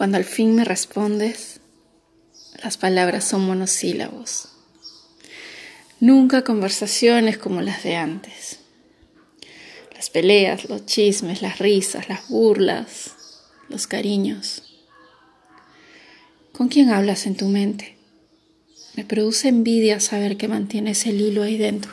Cuando al fin me respondes, las palabras son monosílabos. Nunca conversaciones como las de antes. Las peleas, los chismes, las risas, las burlas, los cariños. ¿Con quién hablas en tu mente? Me produce envidia saber que mantienes el hilo ahí dentro.